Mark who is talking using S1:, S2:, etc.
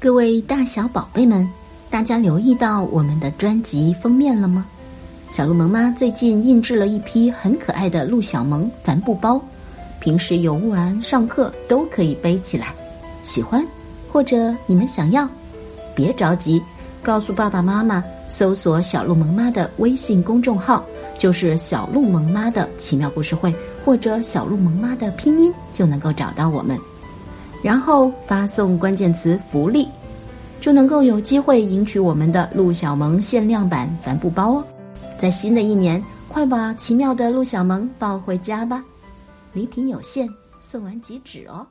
S1: 各位大小宝贝们，大家留意到我们的专辑封面了吗？小鹿萌妈最近印制了一批很可爱的鹿小萌帆布包，平时游玩、上课都可以背起来。喜欢或者你们想要，别着急，告诉爸爸妈妈，搜索小鹿萌妈的微信公众号，就是小鹿萌妈的奇妙故事会，或者小鹿萌妈的拼音，就能够找到我们。然后发送关键词“福利”，就能够有机会赢取我们的陆小萌限量版帆布包哦！在新的一年，快把奇妙的陆小萌抱回家吧！礼品有限，送完即止哦！